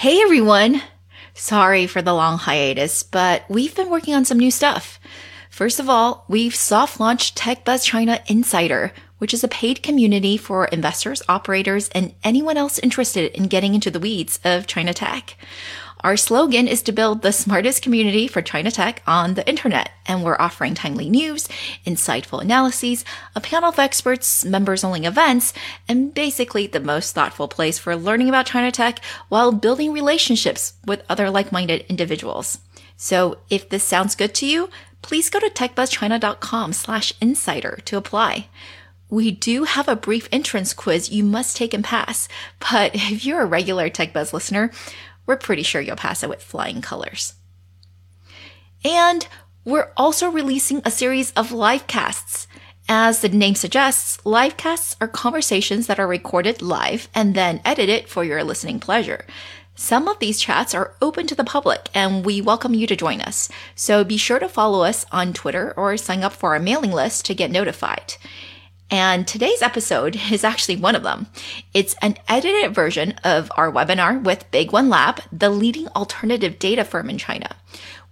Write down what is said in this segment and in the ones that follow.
Hey everyone! Sorry for the long hiatus, but we've been working on some new stuff. First of all, we've soft launched TechBuzz China Insider, which is a paid community for investors, operators, and anyone else interested in getting into the weeds of China tech. Our slogan is to build the smartest community for China tech on the internet, and we're offering timely news, insightful analyses, a panel of experts, members only events, and basically the most thoughtful place for learning about China tech while building relationships with other like-minded individuals. So if this sounds good to you, please go to techbuzzchina.com slash insider to apply. We do have a brief entrance quiz you must take and pass, but if you're a regular TechBuzz listener, we're pretty sure you'll pass it with flying colors. And we're also releasing a series of live casts. As the name suggests, live casts are conversations that are recorded live and then edited for your listening pleasure. Some of these chats are open to the public and we welcome you to join us. So be sure to follow us on Twitter or sign up for our mailing list to get notified. And today's episode is actually one of them. It's an edited version of our webinar with Big One Lab, the leading alternative data firm in China.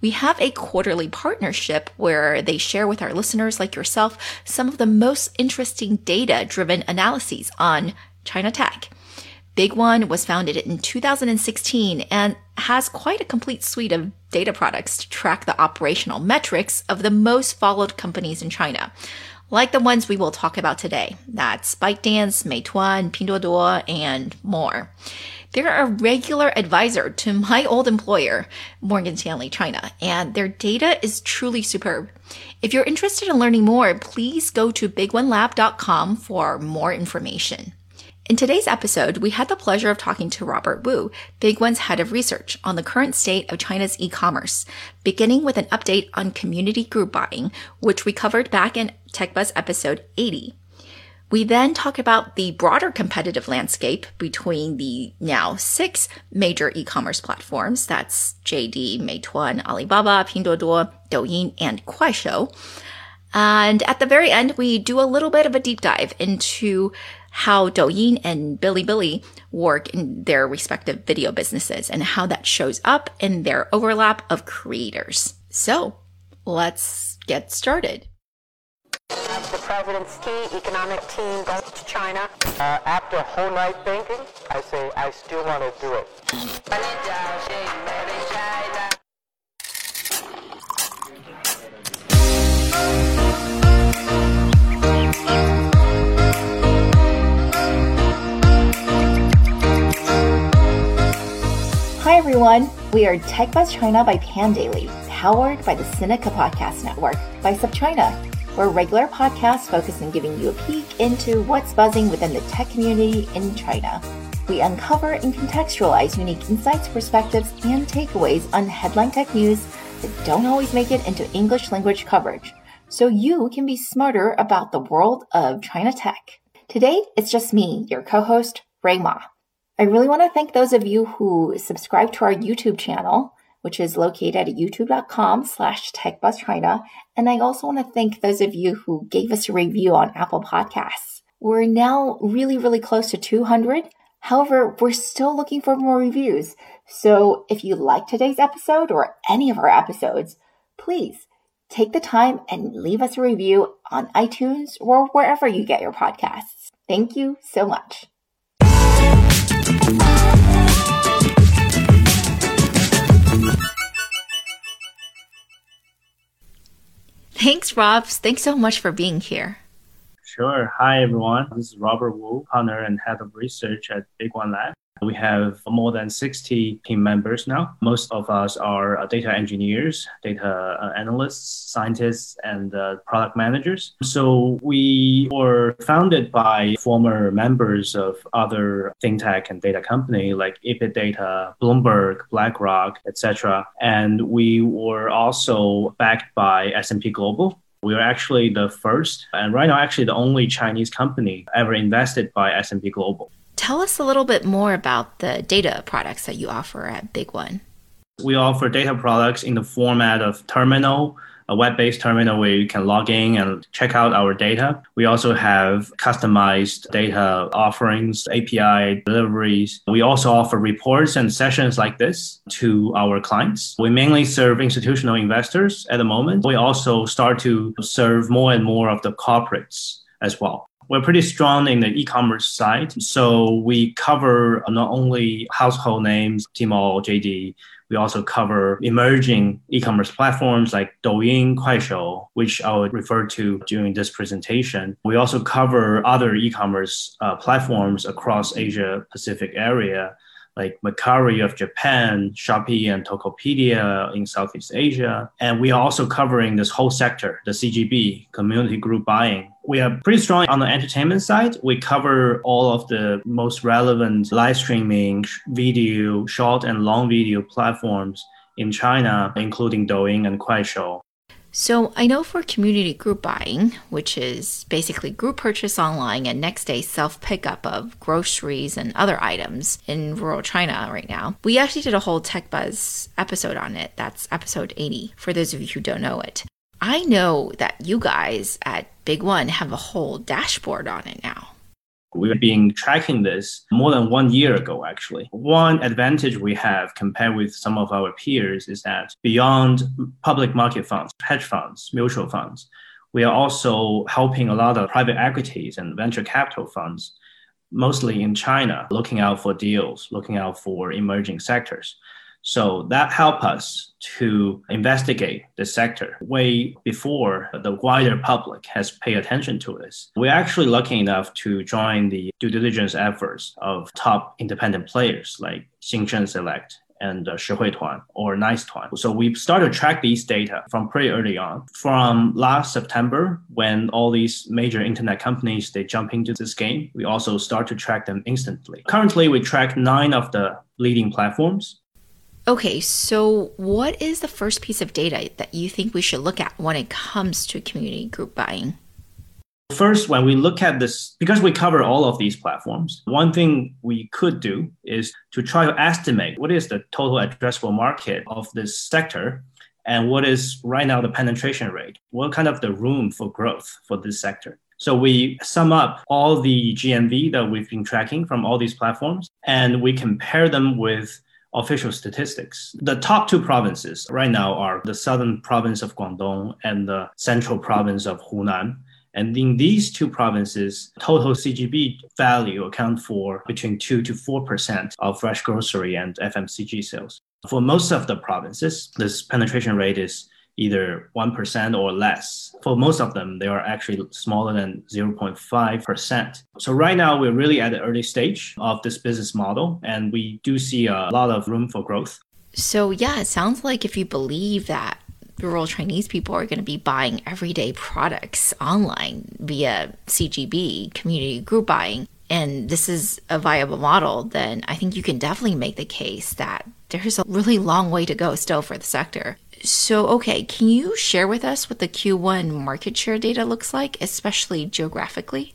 We have a quarterly partnership where they share with our listeners like yourself some of the most interesting data driven analyses on China tech. Big One was founded in 2016 and has quite a complete suite of data products to track the operational metrics of the most followed companies in China like the ones we will talk about today. That's ByteDance, Meituan, Pinduoduo, and more. They're a regular advisor to my old employer, Morgan Stanley China, and their data is truly superb. If you're interested in learning more, please go to bigonelab.com for more information. In today's episode, we had the pleasure of talking to Robert Wu, Big One's head of research, on the current state of China's e-commerce, beginning with an update on community group buying, which we covered back in TechBuzz episode 80. We then talk about the broader competitive landscape between the now six major e-commerce platforms. That's JD, Meituan, Alibaba, Pinduoduo, Douyin, and Kuaishou. And at the very end, we do a little bit of a deep dive into how Douyin and Bilibili work in their respective video businesses and how that shows up in their overlap of creators. So let's get started. The president's key economic team goes to China. Uh, after a whole night thinking, I say I still want to do it. Everyone, we are TechBuzz China by Pandaily, powered by the Sinica Podcast Network by SupChina. We're regular podcast focused on giving you a peek into what's buzzing within the tech community in China. We uncover and contextualize unique insights, perspectives, and takeaways on headline tech news that don't always make it into English language coverage, so you can be smarter about the world of China tech. Today, it's just me, your co-host, Rui Ma. I really want to thank those of you who subscribe to our YouTube channel, which is located at youtube.com slash techbuzzchina. And I also want to thank those of you who gave us a review on Apple Podcasts. We're now really, really close to 200. However, we're still looking for more reviews. So if you like today's episode or any of our episodes, please take the time and leave us a review on iTunes or wherever you get your podcasts. Thank you so much. Thanks, Rob. Thanks so much for being here. Sure. Hi, everyone. This is Robert Wu, partner and head of research at Big One Lab. We have more than 60 team members now. Most of us are uh, data engineers, data uh, analysts, scientists, and uh, product managers. So we were founded by former members of other fintech and data company like Data, Bloomberg, BlackRock, etc. And we were also backed by S&P Global, we are actually the first and right now actually the only Chinese company ever invested by S&P Global. Tell us a little bit more about the data products that you offer at Big One. We offer data products in the format of terminal, a web-based terminal where you can log in and check out our data. We also have customized data offerings, API deliveries. We also offer reports and sessions like this to our clients. We mainly serve institutional investors at the moment. We also start to serve more and more of the corporates as well. We're pretty strong in the e-commerce side. So we cover not only household names, Tmall, JD, we also cover emerging e-commerce platforms like Douyin, Kuaishou, which I will refer to during this presentation. We also cover other e-commerce uh, platforms across Asia Pacific area like Mercari of Japan, Shopee and Tokopedia in Southeast Asia. And we are also covering this whole sector, the CGB, community group buying. We are pretty strong on the entertainment side. We cover all of the most relevant live streaming, video, short and long video platforms in China, including Douyin and Kuaishou. So I know for community group buying, which is basically group purchase online and next day self pickup of groceries and other items in rural China right now, we actually did a whole Tech Buzz episode on it. That's episode 80 for those of you who don't know it. I know that you guys at Big One have a whole dashboard on it now. We've been tracking this more than one year ago, actually. One advantage we have compared with some of our peers is that beyond public market funds, hedge funds, mutual funds, we are also helping a lot of private equities and venture capital funds, mostly in China, looking out for deals, looking out for emerging sectors. So that helped us to investigate the sector way before the wider public has paid attention to this. We're actually lucky enough to join the due diligence efforts of top independent players like Xingsheng Select and uh, Shihui Tuan or Nice Tuan. So we started to track these data from pretty early on. From last September, when all these major internet companies they jump into this game, we also start to track them instantly. Currently, we track nine of the leading platforms Okay, so what is the first piece of data that you think we should look at when it comes to community group buying? First, when we look at this, because we cover all of these platforms, one thing we could do is to try to estimate what is the total addressable market of this sector and what is right now the penetration rate, what kind of the room for growth for this sector. So we sum up all the GMV that we've been tracking from all these platforms and we compare them with official statistics. The top two provinces right now are the southern province of Guangdong and the central province of Hunan. And in these two provinces, total CGB value account for between 2 to 4% of fresh grocery and FMCG sales. For most of the provinces, this penetration rate is either 1% or less. For most of them, they are actually smaller than 0.5%. So right now, we're really at the early stage of this business model, and we do see a lot of room for growth. So, yeah, it sounds like if you believe that rural Chinese people are going to be buying everyday products online via CGB, community group buying, and this is a viable model, then I think you can definitely make the case that there's a really long way to go still for the sector. So, okay, can you share with us what the Q1 market share data looks like, especially geographically?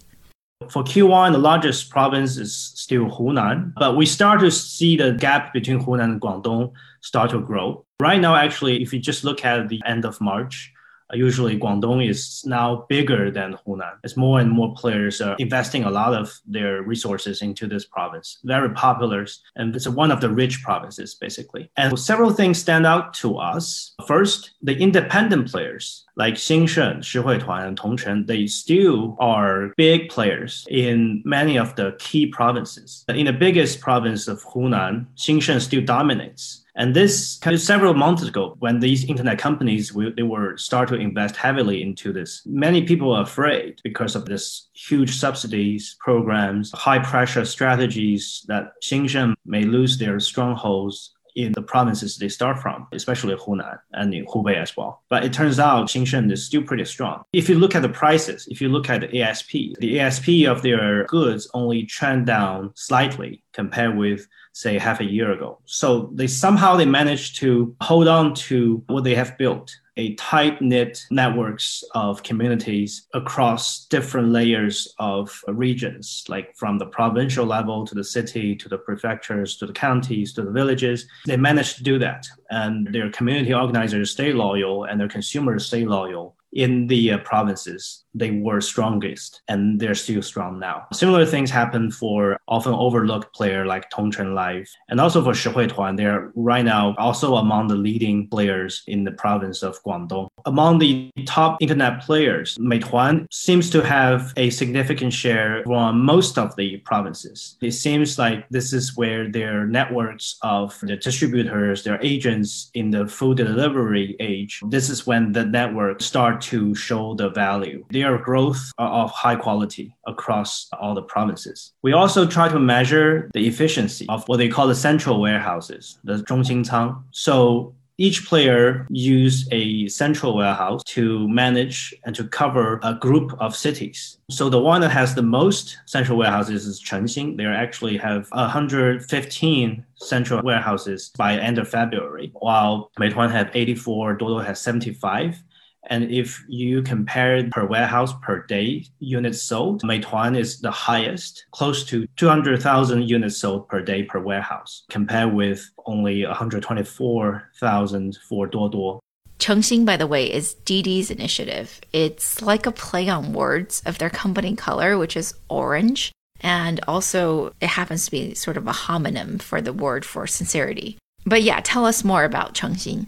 For Q1, the largest province is still Hunan, but we start to see the gap between Hunan and Guangdong start to grow. Right now, actually, if you just look at the end of March, Uh, usually Guangdong is now bigger than Hunan. As more and more players are investing a lot of their resources into this province. Very popular, and it's one of the rich provinces, basically. And several things stand out to us. First, the independent players like Xingsheng, Shihui Tuan, and Tongcheng, they still are big players in many of the key provinces. In the biggest province of Hunan, Xingsheng still dominates and this several months ago, when these internet companies they were start to invest heavily into this, many people are afraid because of this huge subsidies programs, high pressure strategies that Xingsheng may lose their strongholds in the provinces they start from, especially Hunan and in Hubei as well. But it turns out Xingsheng is still pretty strong. If you look at the prices, if you look at the ASP, the ASP of their goods only trend down slightly compared with say half a year ago. So they somehow they managed to hold on to what they have built a tight knit networks of communities across different layers of regions, like from the provincial level to the city to the prefectures to the counties to the villages. They managed to do that, and their community organizers stay loyal and their consumers stay loyal in the uh, provinces, they were strongest and they're still strong now. Similar things happen for often overlooked player like Tongcheng Life and also for Shihui Tuan. They're right now also among the leading players in the province of Guangdong. Among the top internet players, Meituan seems to have a significant share from most of the provinces. It seems like this is where their networks of the distributors, their agents in the food delivery age, this is when the network start to show the value. Their growth of high quality across all the provinces. We also try to measure the efficiency of what they call the central warehouses, the Zhongxincang. So each player use a central warehouse to manage and to cover a group of cities. So the one that has the most central warehouses is Chengxin. They actually have 115 central warehouses by end of February, while Meituan have 84, Duoduo has 75. And if you compare per warehouse per day units sold, Meituan is the highest, close to 200,000 units sold per day per warehouse, compared with only 124,000 for Duoduo. Chengxin, by the way, is DD's initiative. It's like a play on words of their company color, which is orange. And also, it happens to be sort of a homonym for the word for sincerity. But yeah, tell us more about Chengxin.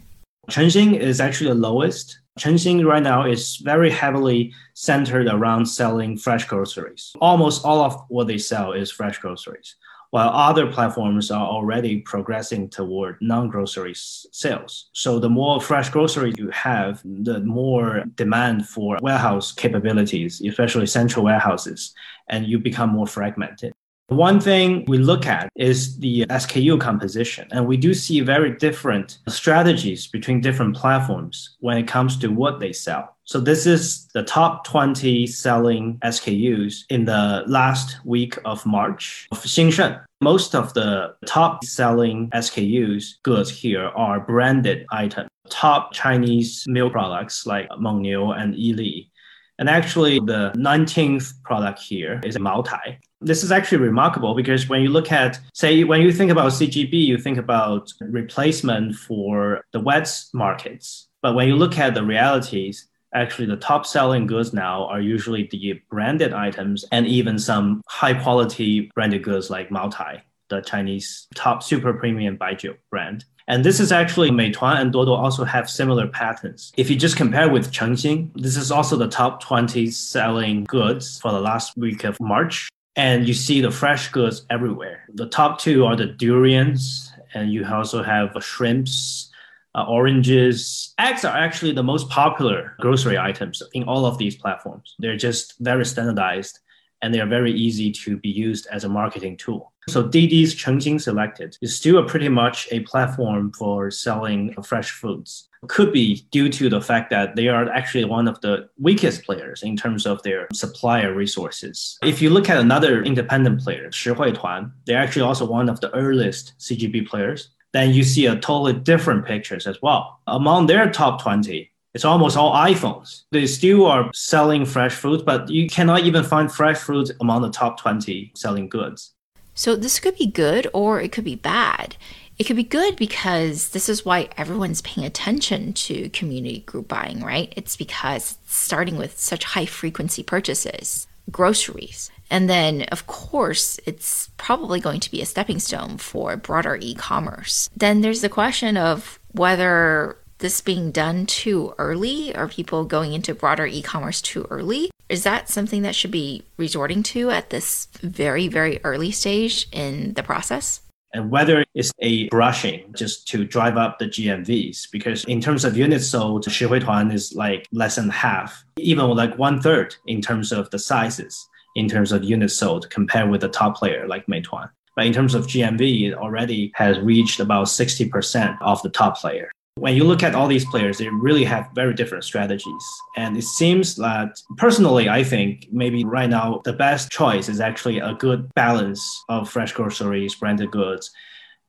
Chengxin is actually the lowest Chengxin right now is very heavily centered around selling fresh groceries. Almost all of what they sell is fresh groceries, while other platforms are already progressing toward non-grocery sales. So the more fresh groceries you have, the more demand for warehouse capabilities, especially central warehouses, and you become more fragmented. One thing we look at is the SKU composition, and we do see very different strategies between different platforms when it comes to what they sell. So this is the top 20 selling SKUs in the last week of March of Xingsheng. Most of the top selling SKUs goods here are branded items. Top Chinese milk products like Mengniu and Yili. And actually, the 19th product here is Maotai. This is actually remarkable because when you look at, say, when you think about CGB, you think about replacement for the wet markets. But when you look at the realities, actually the top selling goods now are usually the branded items and even some high quality branded goods like Maotai, the Chinese top super premium baijiu brand. And this is actually Meituan and Duoduo also have similar patterns. If you just compare with Chengxin, this is also the top 20 selling goods for the last week of March and you see the fresh goods everywhere. The top two are the durians, and you also have shrimps, uh, oranges. Eggs are actually the most popular grocery items in all of these platforms. They're just very standardized and they are very easy to be used as a marketing tool. So Didi's Chengxin Selected is still pretty much a platform for selling fresh foods. Could be due to the fact that they are actually one of the weakest players in terms of their supplier resources. If you look at another independent player, Shihui Tuan, they're actually also one of the earliest CGB players. Then you see a totally different pictures as well. Among their top 20, it's almost all iPhones. They still are selling fresh fruit, but you cannot even find fresh fruit among the top 20 selling goods. So this could be good or it could be bad. It could be good because this is why everyone's paying attention to community group buying, right? It's because it's starting with such high frequency purchases, groceries. And then, of course, it's probably going to be a stepping stone for broader e commerce. Then there's the question of whether this being done too early? Are people going into broader e commerce too early? Is that something that should be resorting to at this very, very early stage in the process? And whether it's a brushing just to drive up the GMVs. Because in terms of units sold, Shihui Tuan is like less than half, even like one third in terms of the sizes, in terms of units sold compared with the top player like Meituan. But in terms of GMV, it already has reached about 60% of the top player. When you look at all these players, they really have very different strategies. And it seems that personally, I think maybe right now the best choice is actually a good balance of fresh groceries, branded goods,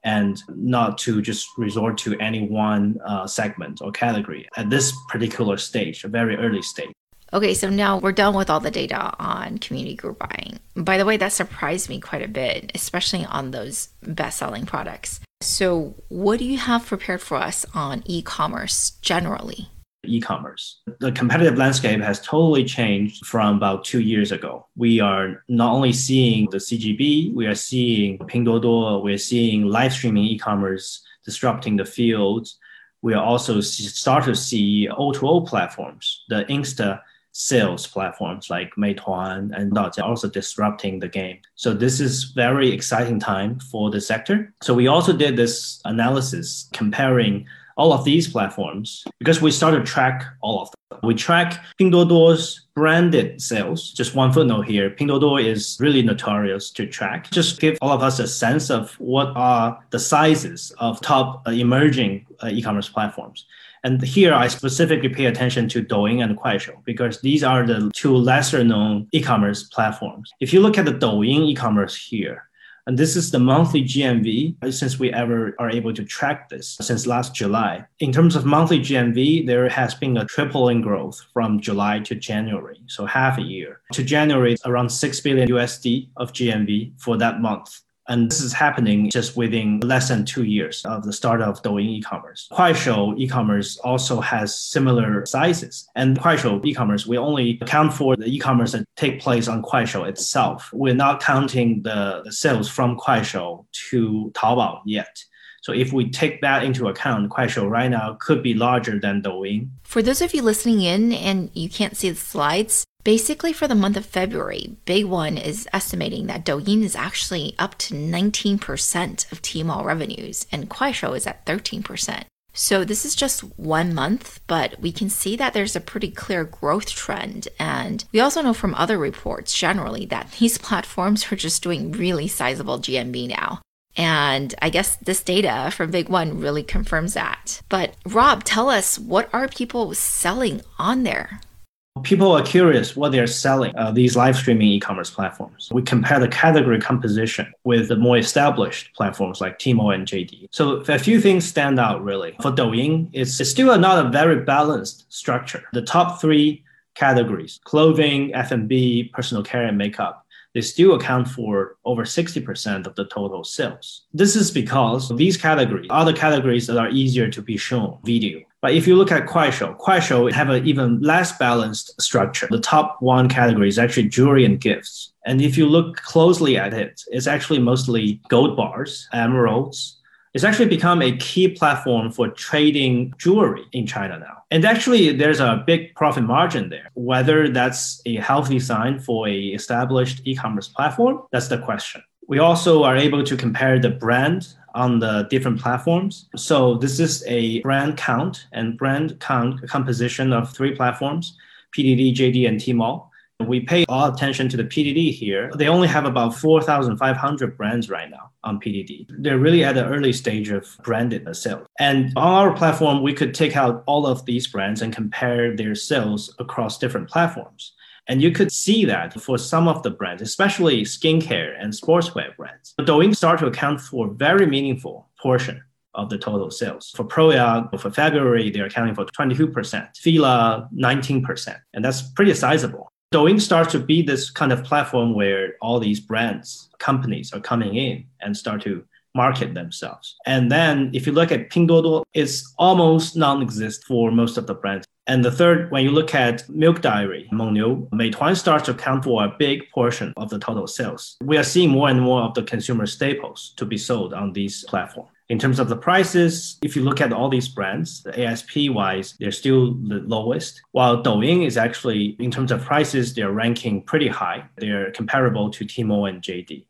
and not to just resort to any one uh, segment or category at this particular stage, a very early stage. Okay, so now we're done with all the data on community group buying. By the way, that surprised me quite a bit, especially on those best selling products. So, what do you have prepared for us on e commerce generally? E commerce. The competitive landscape has totally changed from about two years ago. We are not only seeing the CGB, we are seeing Pinduoduo, we're seeing live streaming e commerce disrupting the field. We are also start to see O2O platforms, the Insta sales platforms like Meituan and Daojia also disrupting the game. So this is very exciting time for the sector. So we also did this analysis comparing all of these platforms because we started track all of them. We track Pinduoduo's branded sales. Just one footnote here. Pinduoduo is really notorious to track. Just give all of us a sense of what are the sizes of top uh, emerging uh, e-commerce platforms. And here I specifically pay attention to Douyin and Kuaishou because these are the two lesser known e-commerce platforms. If you look at the Douyin e-commerce here, and this is the monthly GMV uh, since we ever are able to track this since last July. In terms of monthly GMV, there has been a tripling growth from July to January, so half a year. To January, around 6 billion USD of GMV for that month. And this is happening just within less than two years of the start of Douyin e-commerce. Kuaishou e-commerce also has similar sizes. And Kuaishou e-commerce, we only account for the e-commerce that take place on Kuaishou itself. We're not counting the, the sales from Kuaishou to Taobao yet. So if we take that into account, Kuaishou right now could be larger than Douyin. For those of you listening in and you can't see the slides, Basically, for the month of February, Big One is estimating that Douyin is actually up to 19% of Tmall revenues, and Kuaishou is at 13%. So this is just one month, but we can see that there's a pretty clear growth trend. And we also know from other reports generally that these platforms are just doing really sizable GMV now. And I guess this data from Big One really confirms that. But Rob, tell us what are people selling on there? People are curious what they're selling, uh, these live streaming e-commerce platforms. We compare the category composition with the more established platforms like Tmall and JD. So a few things stand out really. For Douyin, it's, it's still not a very balanced structure. The top three categories, clothing, F&B, personal care, and makeup, they still account for over 60% of the total sales. This is because these categories are the categories that are easier to be shown video. But if you look at Kuaishou, Kuaishou have an even less balanced structure. The top one category is actually jewelry and gifts. And if you look closely at it, it's actually mostly gold bars, emeralds, it's actually become a key platform for trading jewelry in China now. And actually, there's a big profit margin there. Whether that's a healthy sign for a established e-commerce platform, that's the question. We also are able to compare the brand on the different platforms. So this is a brand count and brand count composition of three platforms, PDD, JD, and Tmall. We pay all attention to the PDD here. They only have about 4,500 brands right now on PDD. They're really at the early stage of branded sales. And on our platform, we could take out all of these brands and compare their sales across different platforms. And you could see that for some of the brands, especially skincare and sportswear brands, Douyin start to account for a very meaningful portion of the total sales. For Proya, for February, they're accounting for 22%, Fila 19%, and that's pretty sizable. Douyin starts to be this kind of platform where all these brands, companies are coming in and start to market themselves. And then if you look at Pinduoduo, it's almost non-existent for most of the brands. And the third, when you look at Milk Diary, Mengniu, Meituan starts to account for a big portion of the total sales. We are seeing more and more of the consumer staples to be sold on these platforms. In terms of the prices, if you look at all these brands, the ASP wise, they're still the lowest. While Douyin is actually, in terms of prices, they're ranking pretty high. They're comparable to Tmall and JD.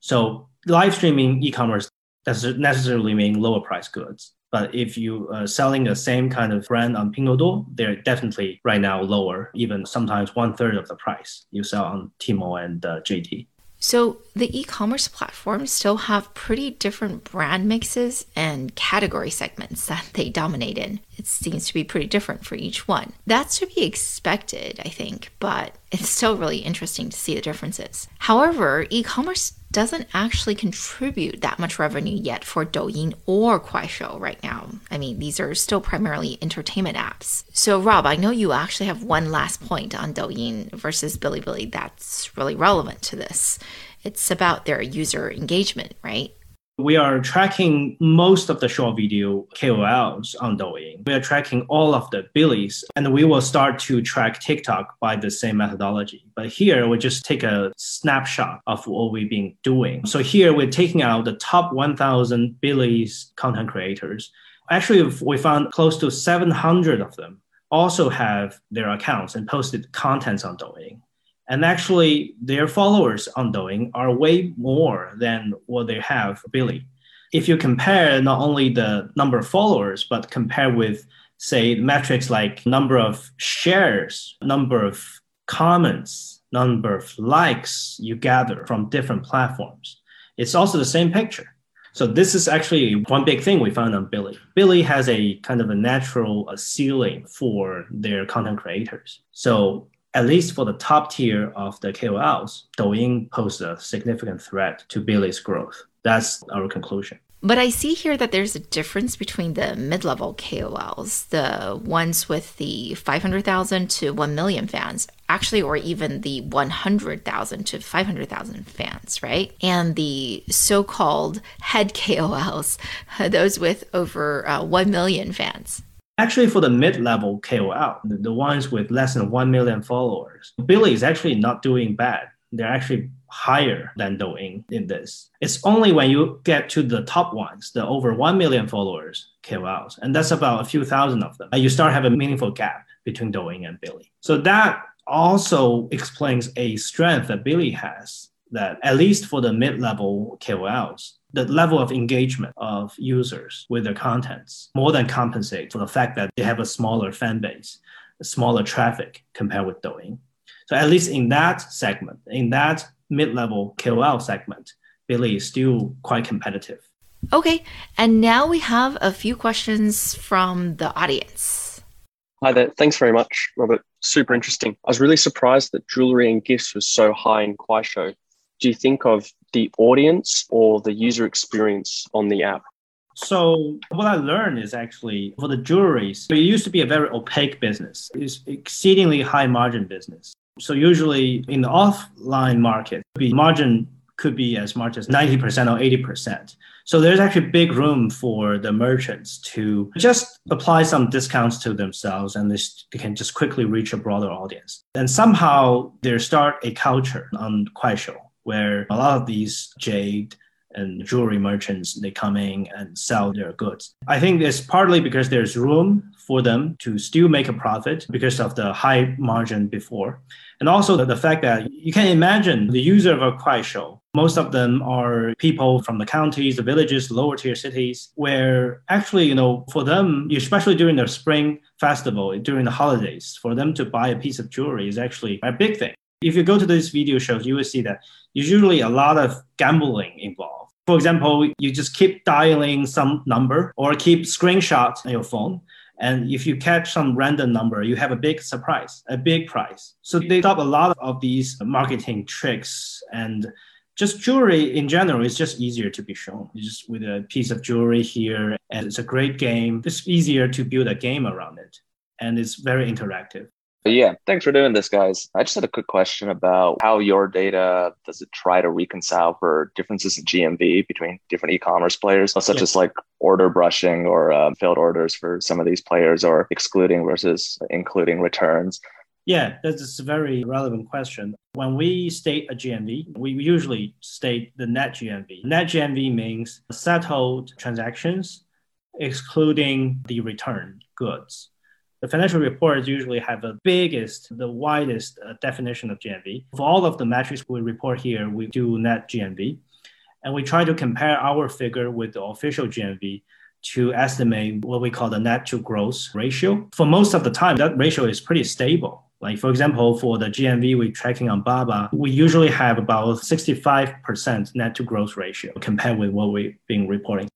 So live streaming e-commerce doesn't necessarily mean lower price goods. But if you are selling the same kind of brand on Pinduoduo, they're definitely right now lower, even sometimes one third of the price you sell on Tmall and uh, JD. So the e-commerce platforms still have pretty different brand mixes and category segments that they dominate in. It seems to be pretty different for each one. That's to be expected, I think, but it's still really interesting to see the differences. However, e-commerce doesn't actually contribute that much revenue yet for Douyin or Kuaishou right now. I mean, these are still primarily entertainment apps. So, Rob, I know you actually have one last point on Douyin versus Bilibili that's really relevant to this. It's about their user engagement, right? We are tracking most of the short video KOLs on Douyin. We are tracking all of the Billies, and we will start to track TikTok by the same methodology. But here we just take a snapshot of what we've been doing. So here we're taking out the top 1,000 Billies content creators. Actually, we found close to 700 of them also have their accounts and posted contents on Douyin. And actually, their followers on Douyin are way more than what they have Billy. If you compare not only the number of followers, but compare with, say, metrics like number of shares, number of comments, number of likes you gather from different platforms, it's also the same picture. So this is actually one big thing we found on Billy. Billy has a kind of a natural ceiling for their content creators. So at least for the top tier of the KOLs, Douyin poses a significant threat to Billy's growth. That's our conclusion. But I see here that there's a difference between the mid level KOLs, the ones with the 500,000 to 1 million fans, actually, or even the 100,000 to 500,000 fans, right? And the so called head KOLs, those with over uh, 1 million fans. Actually, for the mid-level KOL, the, ones with less than 1 million followers, Billy is actually not doing bad. They're actually higher than Douyin in this. It's only when you get to the top ones, the over 1 million followers KOLs, and that's about a few thousand of them, and you start having a meaningful gap between Douyin and Billy. So that also explains a strength that Billy has that at least for the mid-level KOLs, the level of engagement of users with their contents more than compensate for the fact that they have a smaller fan base, smaller traffic compared with Douyin. So at least in that segment, in that mid-level KOL segment, Billy is still quite competitive. Okay, and now we have a few questions from the audience. Hi there. Thanks very much, Robert. Super interesting. I was really surprised that jewelry and gifts was so high in Kuaishou do you think of the audience or the user experience on the app? So what I learned is actually for the jewelries, it used to be a very opaque business. It's exceedingly high margin business. So usually in the offline market, the margin could be as much as 90% or 80%. So there's actually big room for the merchants to just apply some discounts to themselves and they can just quickly reach a broader audience. And somehow they start a culture on Kuaishou where a lot of these jade and jewelry merchants they come in and sell their goods. I think it's partly because there's room for them to still make a profit because of the high margin before. And also the, fact that you can imagine the user of a Kuaishou, most of them are people from the counties, the villages, lower tier cities, where actually, you know, for them, especially during the spring festival, during the holidays, for them to buy a piece of jewelry is actually a big thing. If you go to these video shows, you will see that usually a lot of gambling involved. For example, you just keep dialing some number or keep screenshots on your phone. And if you catch some random number, you have a big surprise, a big prize. So they stop a lot of these marketing tricks and just jewelry in general is just easier to be shown. just with a piece of jewelry here, and it's a great game. It's easier to build a game around it, and it's very interactive. Yeah, thanks for doing this, guys. I just had a quick question about how your data does it try to reconcile for differences in GMV between different e-commerce players, such yeah. as like order brushing or um, failed orders for some of these players, or excluding versus including returns. Yeah, that's a very relevant question. When we state a GMV, we usually state the net GMV. Net GMV means settled transactions, excluding the return goods. The financial reports usually have the biggest, the widest uh, definition of GMV. For all of the metrics we report here, we do net GMV. And we try to compare our figure with the official GMV to estimate what we call the net to gross ratio. For most of the time, that ratio is pretty stable. Like, for example, for the GMV we're tracking on Baba, we usually have about 65% net to gross ratio compared with what we've been reporting.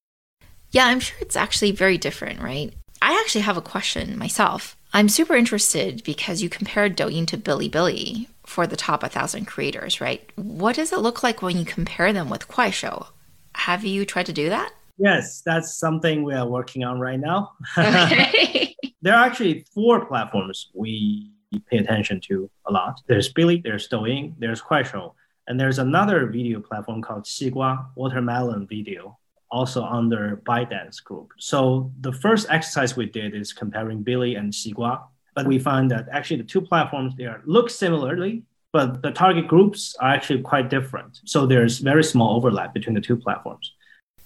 Yeah, I'm sure it's actually very different, right? I actually have a question myself. I'm super interested because you compared Douyin to Bilibili. for the top 1,000 creators, right? What does it look like when you compare them with Kuaishou? Have you tried to do that? Yes, that's something we are working on right now. Okay. there are actually four platforms we pay attention to a lot. There's Billy, there's Douyin, there's Kuaishou, and there's another video platform called Xigua Watermelon Video, also under ByteDance Group. So the first exercise we did is comparing Billy and Xigua, but we found that actually the two platforms they are, look similarly, but the target groups are actually quite different. So there's very small overlap between the two platforms.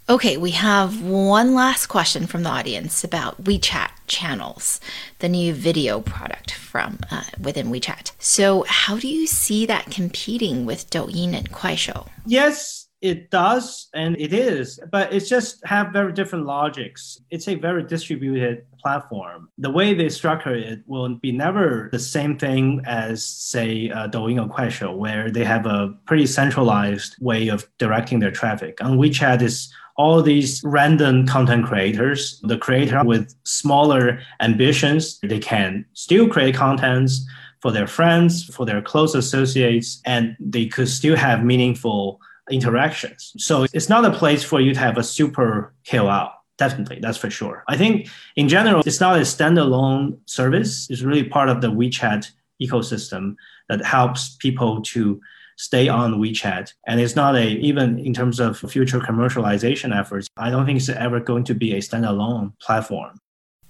Okay, we have one last question from the audience about WeChat channels, the new video product from uh, within WeChat. So, how do you see that competing with Douyin and Kuaishou? Yes, it does, and it is, but it's just have very different logics. It's a very distributed platform. The way they structure it will be never the same thing as, say, uh, Douyin or Kuaishou, where they have a pretty centralized way of directing their traffic. On WeChat is all these random content creators, the creator with smaller ambitions, they can still create contents for their friends, for their close associates, and they could still have meaningful interactions. So it's not a place for you to have a super out. Definitely, that's for sure. I think in general, it's not a standalone service. It's really part of the WeChat ecosystem that helps people to stay on WeChat. And it's not a, even in terms of future commercialization efforts, I don't think it's ever going to be a standalone platform.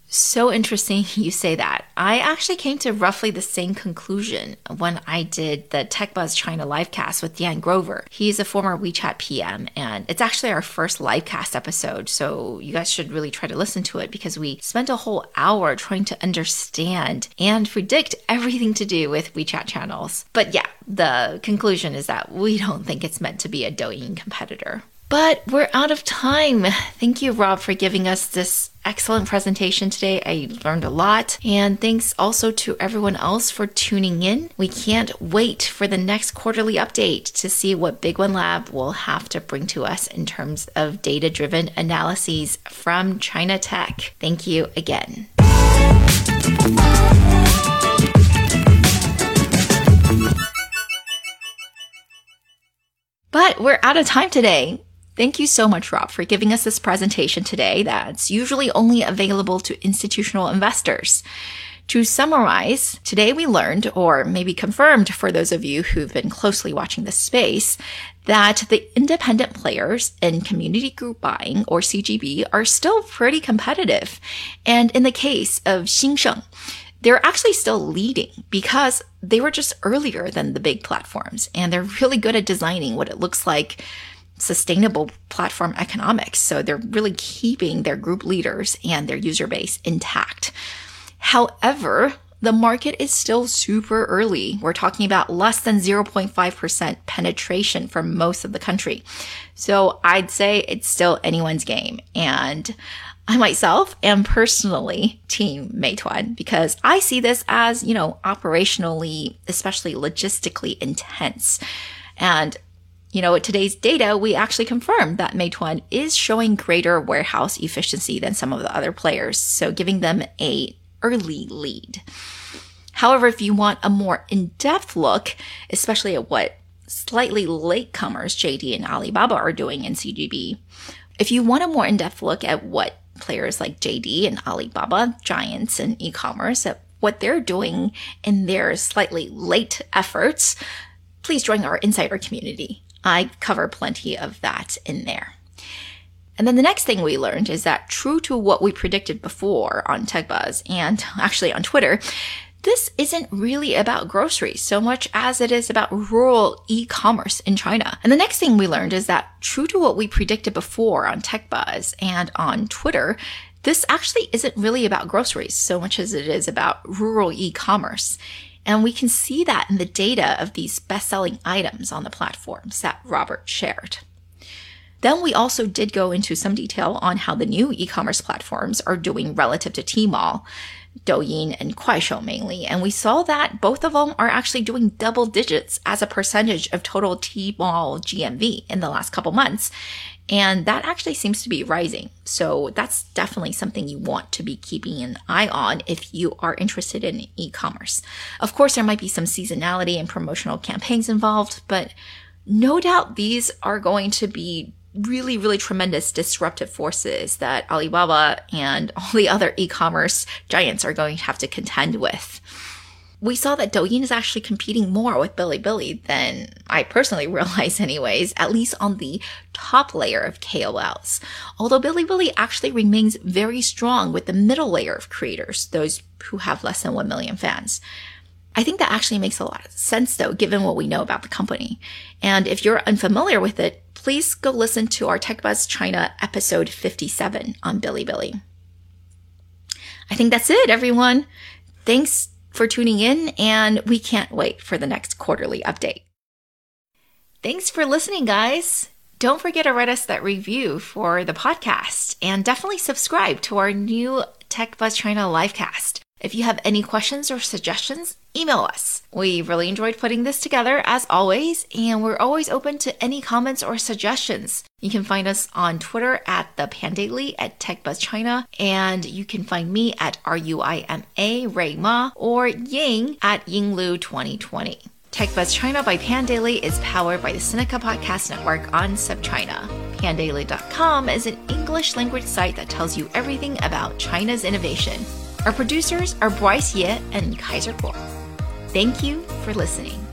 So interesting you say that. I actually came to roughly the same conclusion when I did the TechBuzz China livecast with Dan Grover. He's a former WeChat PM, and it's actually our first livecast episode. So you guys should really try to listen to it because we spent a whole hour trying to understand and predict everything to do with WeChat channels. But yeah, the conclusion is that we don't think it's meant to be a Douyin competitor. But we're out of time. Thank you, Rob, for giving us this excellent presentation today. I learned a lot. And thanks also to everyone else for tuning in. We can't wait for the next quarterly update to see what Big One Lab will have to bring to us in terms of data driven analyses from China Tech. Thank you again. But we're out of time today. Thank you so much, Rob, for giving us this presentation today that's usually only available to institutional investors. To summarize, today we learned, or maybe confirmed for those of you who've been closely watching this space, that the independent players in community group buying, or CGB, are still pretty competitive. And in the case of Xingsheng, they're actually still leading because they were just earlier than the big platforms and they're really good at designing what it looks like sustainable platform economics. So they're really keeping their group leaders and their user base intact. However, the market is still super early. We're talking about less than 0.5% penetration for most of the country. So I'd say it's still anyone's game. And I myself am personally team Meituan because I see this as, you know, operationally, especially logistically intense. And you know, today's data, we actually confirmed that Meituan is showing greater warehouse efficiency than some of the other players, so giving them a early lead. However, if you want a more in-depth look, especially at what slightly latecomers JD and Alibaba are doing in CGB, if you want a more in-depth look at what players like JD and Alibaba, giants in e-commerce, at what they're doing in their slightly late efforts, please join our insider community. I cover plenty of that in there. And then the next thing we learned is that true to what we predicted before on TechBuzz and actually on Twitter, this isn't really about groceries so much as it is about rural e-commerce in China. And the next thing we learned is that true to what we predicted before on TechBuzz and on Twitter, this actually isn't really about groceries so much as it is about rural e-commerce. And we can see that in the data of these best selling items on the platforms that Robert shared. Then we also did go into some detail on how the new e-commerce platforms are doing relative to Tmall. Douyin and Kuaishou mainly. And we saw that both of them are actually doing double digits as a percentage of total Tmall GMV in the last couple months. And that actually seems to be rising. So that's definitely something you want to be keeping an eye on if you are interested in e-commerce. Of course, there might be some seasonality and promotional campaigns involved, but no doubt these are going to be really, really tremendous disruptive forces that Alibaba and all the other e-commerce giants are going to have to contend with. We saw that Douyin is actually competing more with Bilibili than I personally realize anyways, at least on the top layer of KOLs. Although Bilibili actually remains very strong with the middle layer of creators, those who have less than 1 million fans. I think that actually makes a lot of sense though, given what we know about the company. And if you're unfamiliar with it, please go listen to our TechBuzz China episode 57 on Bilibili. I think that's it, everyone. Thanks for tuning in, and we can't wait for the next quarterly update. Thanks for listening, guys. Don't forget to write us that review for the podcast and definitely subscribe to our new Tech Buzz China livecast. If you have any questions or suggestions, email us. We really enjoyed putting this together as always, and we're always open to any comments or suggestions. You can find us on Twitter at the Pandaily at TechBuzzChina, and you can find me at R-U-I-M-A Rui Ma or Ying at Yinglu2020. TechBuzz China by Pandaily is powered by the Sinica Podcast Network on SupChina. Pandaily.com is an English language site that tells you everything about China's innovation. Our producers are Bryce Ye and Kaiser Kuo. Thank you for listening.